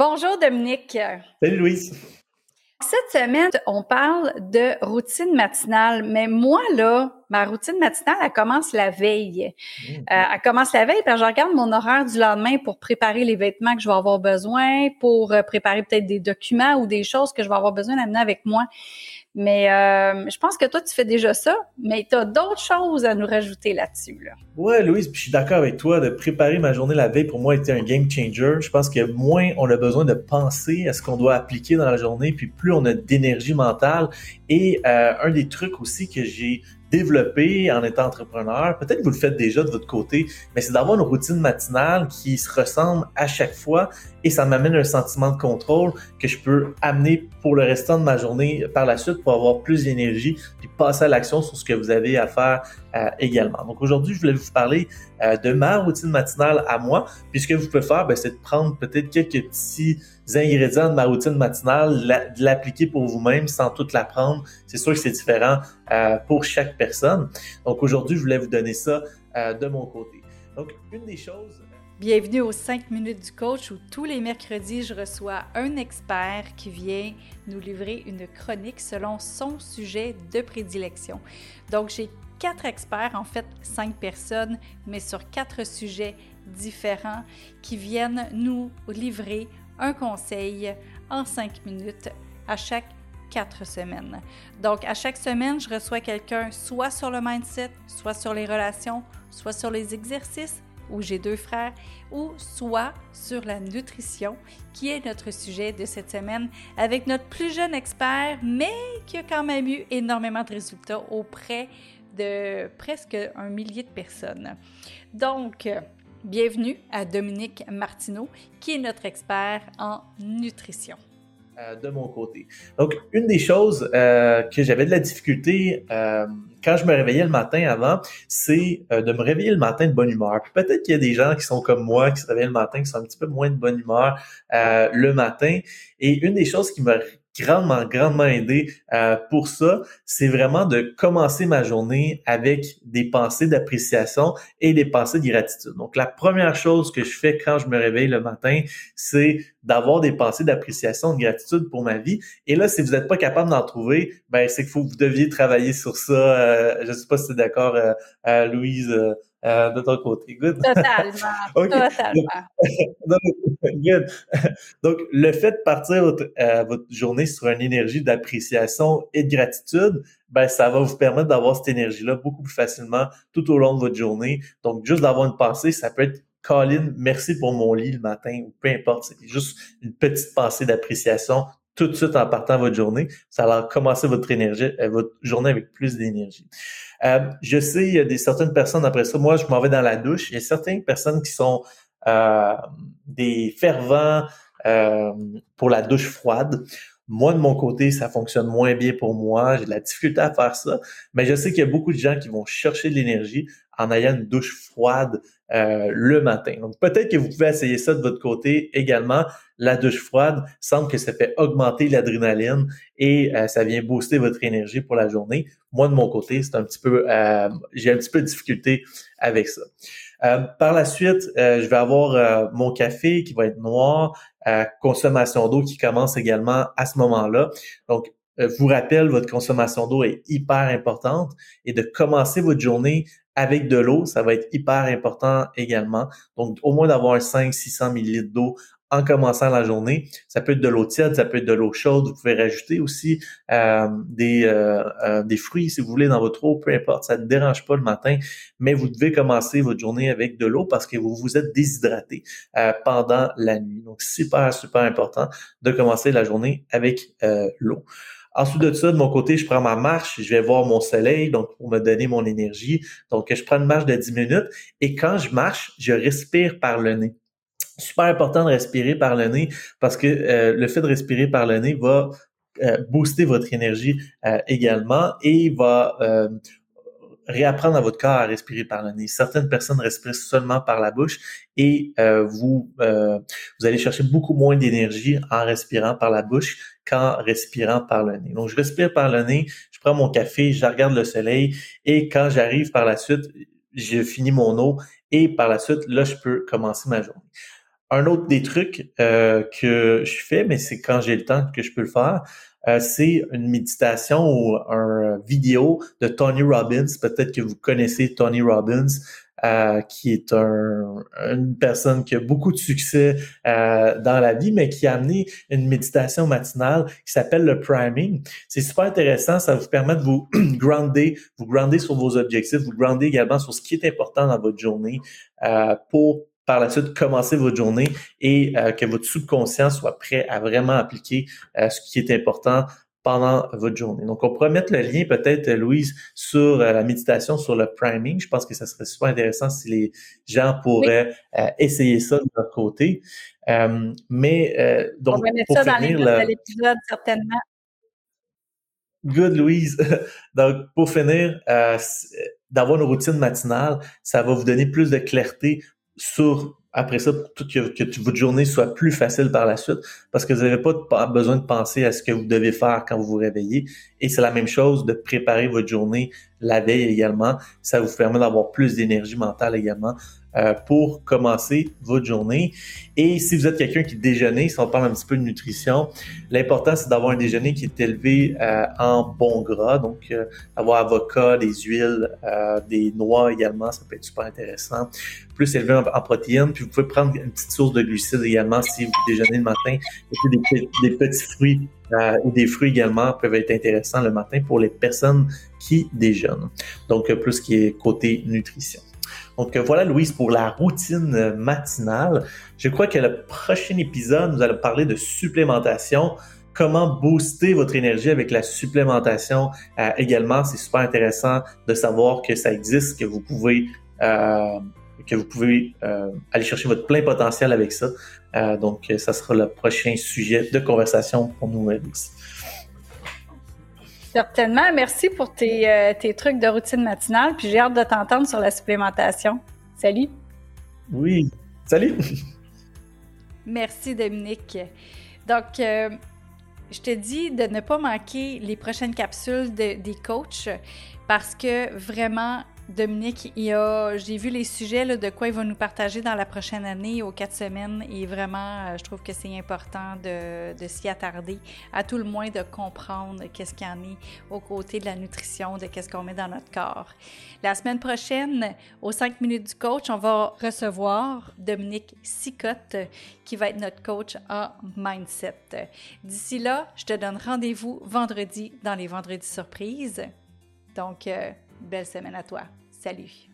Bonjour Dominique. Salut Louise. Cette semaine, on parle de routine matinale, mais moi, là, ma routine matinale, elle commence la veille. Mmh. Euh, elle commence la veille, puis je regarde mon horaire du lendemain pour préparer les vêtements que je vais avoir besoin, pour euh, préparer peut-être des documents ou des choses que je vais avoir besoin d'amener avec moi. Mais euh, je pense que toi, tu fais déjà ça, mais tu as d'autres choses à nous rajouter là-dessus. Là. Ouais, Louise, puis je suis d'accord avec toi. De préparer ma journée la veille, pour moi, était un game changer. Je pense que moins on a besoin de penser à ce qu'on doit appliquer dans la journée, puis plus on a d'énergie mentale. Et euh, un des trucs aussi que j'ai développer en étant entrepreneur, peut-être que vous le faites déjà de votre côté, mais c'est d'avoir une routine matinale qui se ressemble à chaque fois et ça m'amène un sentiment de contrôle que je peux amener pour le restant de ma journée par la suite pour avoir plus d'énergie puis passer à l'action sur ce que vous avez à faire euh, également. Donc aujourd'hui, je voulais vous parler euh, de ma routine matinale à moi. Puis ce que vous pouvez faire, ben, c'est de prendre peut-être quelques petits ingrédients de ma routine matinale, de l'appliquer pour vous-même sans tout l'apprendre. C'est sûr que c'est différent euh, pour chaque personne. Donc aujourd'hui, je voulais vous donner ça de mon côté. Donc une des choses Bienvenue aux 5 minutes du coach où tous les mercredis, je reçois un expert qui vient nous livrer une chronique selon son sujet de prédilection. Donc, j'ai quatre experts, en fait cinq personnes, mais sur quatre sujets différents qui viennent nous livrer un conseil en cinq minutes à chaque quatre semaines. Donc, à chaque semaine, je reçois quelqu'un soit sur le mindset, soit sur les relations, soit sur les exercices, où j'ai deux frères, ou soit sur la nutrition, qui est notre sujet de cette semaine, avec notre plus jeune expert, mais qui a quand même eu énormément de résultats auprès de presque un millier de personnes. Donc, bienvenue à Dominique Martineau, qui est notre expert en nutrition. Euh, de mon côté. Donc, une des choses euh, que j'avais de la difficulté euh, quand je me réveillais le matin avant, c'est de me réveiller le matin de bonne humeur. peut-être qu'il y a des gens qui sont comme moi, qui se réveillent le matin, qui sont un petit peu moins de bonne humeur le matin. Et une des choses qui me grandement, grandement aidé euh, pour ça, c'est vraiment de commencer ma journée avec des pensées d'appréciation et des pensées de gratitude. Donc, la première chose que je fais quand je me réveille le matin, c'est d'avoir des pensées d'appréciation, de gratitude pour ma vie. Et là, si vous n'êtes pas capable d'en trouver, ben c'est qu'il faut que vous deviez travailler sur ça. Euh, je ne sais pas si tu es d'accord, euh, Louise. Euh, de ton côté. Good. Totalement. Totalement. Good. Donc, le fait de partir votre, euh, votre journée sur une énergie d'appréciation et de gratitude, ben, ça va vous permettre d'avoir cette énergie-là beaucoup plus facilement tout au long de votre journée. Donc, juste d'avoir une pensée, ça peut être Colin, merci pour mon lit le matin, ou peu importe, c'est juste une petite pensée d'appréciation tout de suite en partant votre journée. Ça va commencer votre énergie, euh, votre journée avec plus d'énergie. Euh, je sais, il y a des certaines personnes après ça. Moi, je m'en vais dans la douche. Il y a certaines personnes qui sont euh, des fervents pour la douche froide. Moi, de mon côté, ça fonctionne moins bien pour moi. J'ai de la difficulté à faire ça. Mais je sais qu'il y a beaucoup de gens qui vont chercher de l'énergie en ayant une douche froide euh, le matin. Donc peut-être que vous pouvez essayer ça de votre côté également. La douche froide semble que ça fait augmenter l'adrénaline et euh, ça vient booster votre énergie pour la journée. Moi de mon côté, c'est un petit peu, euh, j'ai un petit peu de difficulté avec ça. par la suite, je vais avoir mon café qui va être noir, consommation d'eau qui commence également à ce moment-là. Donc vous rappelle, votre consommation d'eau est hyper importante et de commencer votre journée avec de l'eau, ça va être hyper important également. Donc, au moins d'avoir 500-600 ml d'eau en commençant la journée. Ça peut être de l'eau tiède, ça peut être de l'eau chaude. Vous pouvez rajouter aussi euh, des, euh, euh, des fruits si vous voulez dans votre eau, peu importe, ça ne dérange pas le matin, mais vous devez commencer votre journée avec de l'eau parce que vous vous êtes déshydraté pendant la nuit. Donc, super, super important de commencer la journée avec l'eau. Ensuite de ça, de mon côté, je prends ma marche, je vais voir mon soleil, donc pour me donner mon énergie. Donc, je prends une marche de 10 minutes et quand je marche, je respire par le nez. Super important de respirer par le nez parce que euh, le fait de respirer par le nez va euh, booster votre énergie euh, également et va réapprendre à votre corps à respirer par le nez. Certaines personnes respirent seulement par la bouche et euh, vous, euh, vous allez chercher beaucoup moins d'énergie en respirant par la bouche qu'en respirant par le nez. Donc, je respire par le nez, je prends mon café, je regarde le soleil et quand j'arrive par la suite, je finis mon eau et par la suite, là, je peux commencer ma journée. Un autre des trucs euh, que je fais, mais c'est quand j'ai le temps que je peux le faire, euh, c'est une méditation ou un vidéo de Tony Robbins. Peut-être que vous connaissez Tony Robbins. Euh, qui est un, une personne qui a beaucoup de succès euh, dans la vie, mais qui a amené une méditation matinale qui s'appelle le priming. C'est super intéressant, ça vous permet de vous grounder, vous grounder sur vos objectifs, vous grounder également sur ce qui est important dans votre journée euh, pour par la suite commencer votre journée et que votre subconscient soit prêt à vraiment appliquer ce qui est important pendant votre journée. Donc, on pourrait mettre le lien peut-être, Louise, sur euh, la méditation, sur le priming. Je pense que ça serait super intéressant si les gens pourraient euh, essayer ça de leur côté. Euh, mais donc, on va mettre ça dans l'épisode, certainement. Good, Louise. donc, pour finir, d'avoir une routine matinale, ça va vous donner plus de clarté sur après ça, pour que, que, votre journée soit plus facile par la suite, parce que vous n'avez pas besoin de penser à ce que vous devez faire quand vous vous réveillez. Et c'est la même chose de préparer votre journée la veille également. Ça vous permet d'avoir plus d'énergie mentale également. Euh, pour commencer votre journée. Et si vous êtes quelqu'un qui déjeune, si on parle un petit peu de nutrition, l'important c'est d'avoir un déjeuner qui est élevé euh, en bon gras, donc euh, avoir avocat, des huiles, des noix également, ça peut être super intéressant. Plus élevé en, protéines, puis vous pouvez prendre une petite source de glucides également si vous déjeunez le matin. Des, des petits fruits ou des fruits également peuvent être intéressants le matin pour les personnes qui déjeunent. Donc plus qui est côté nutrition. Donc voilà, Louise, pour la routine matinale. Je crois que le prochain épisode, nous allons parler de supplémentation. Comment booster votre énergie avec la supplémentation euh, également? C'est super intéressant de savoir que ça existe, que vous pouvez euh, que vous pouvez euh, aller chercher votre plein potentiel avec ça. donc, ça sera le prochain sujet de conversation pour nous, Louise. Certainement. Merci pour euh, tes, trucs de routine matinale. Puis j'ai hâte de t'entendre sur la supplémentation. Salut. Oui. Salut. Merci, Dominique. Donc, euh, je te dis de ne pas manquer les prochaines capsules des coachs parce que vraiment, Dominique, j'ai vu les sujets de quoi il va nous partager dans la prochaine année aux quatre semaines et vraiment, euh, je trouve que c'est important de, s'y attarder, à tout le moins de comprendre qu'est-ce qu'il y en est aux côtés de la nutrition, de qu'est-ce qu'on met dans notre corps. La semaine prochaine, aux 5 minutes du coach, on va recevoir Dominique Sicotte qui va être notre coach en mindset. D'ici là, je te donne rendez-vous vendredi dans les vendredis surprises. Donc, euh, belle semaine à toi. Salut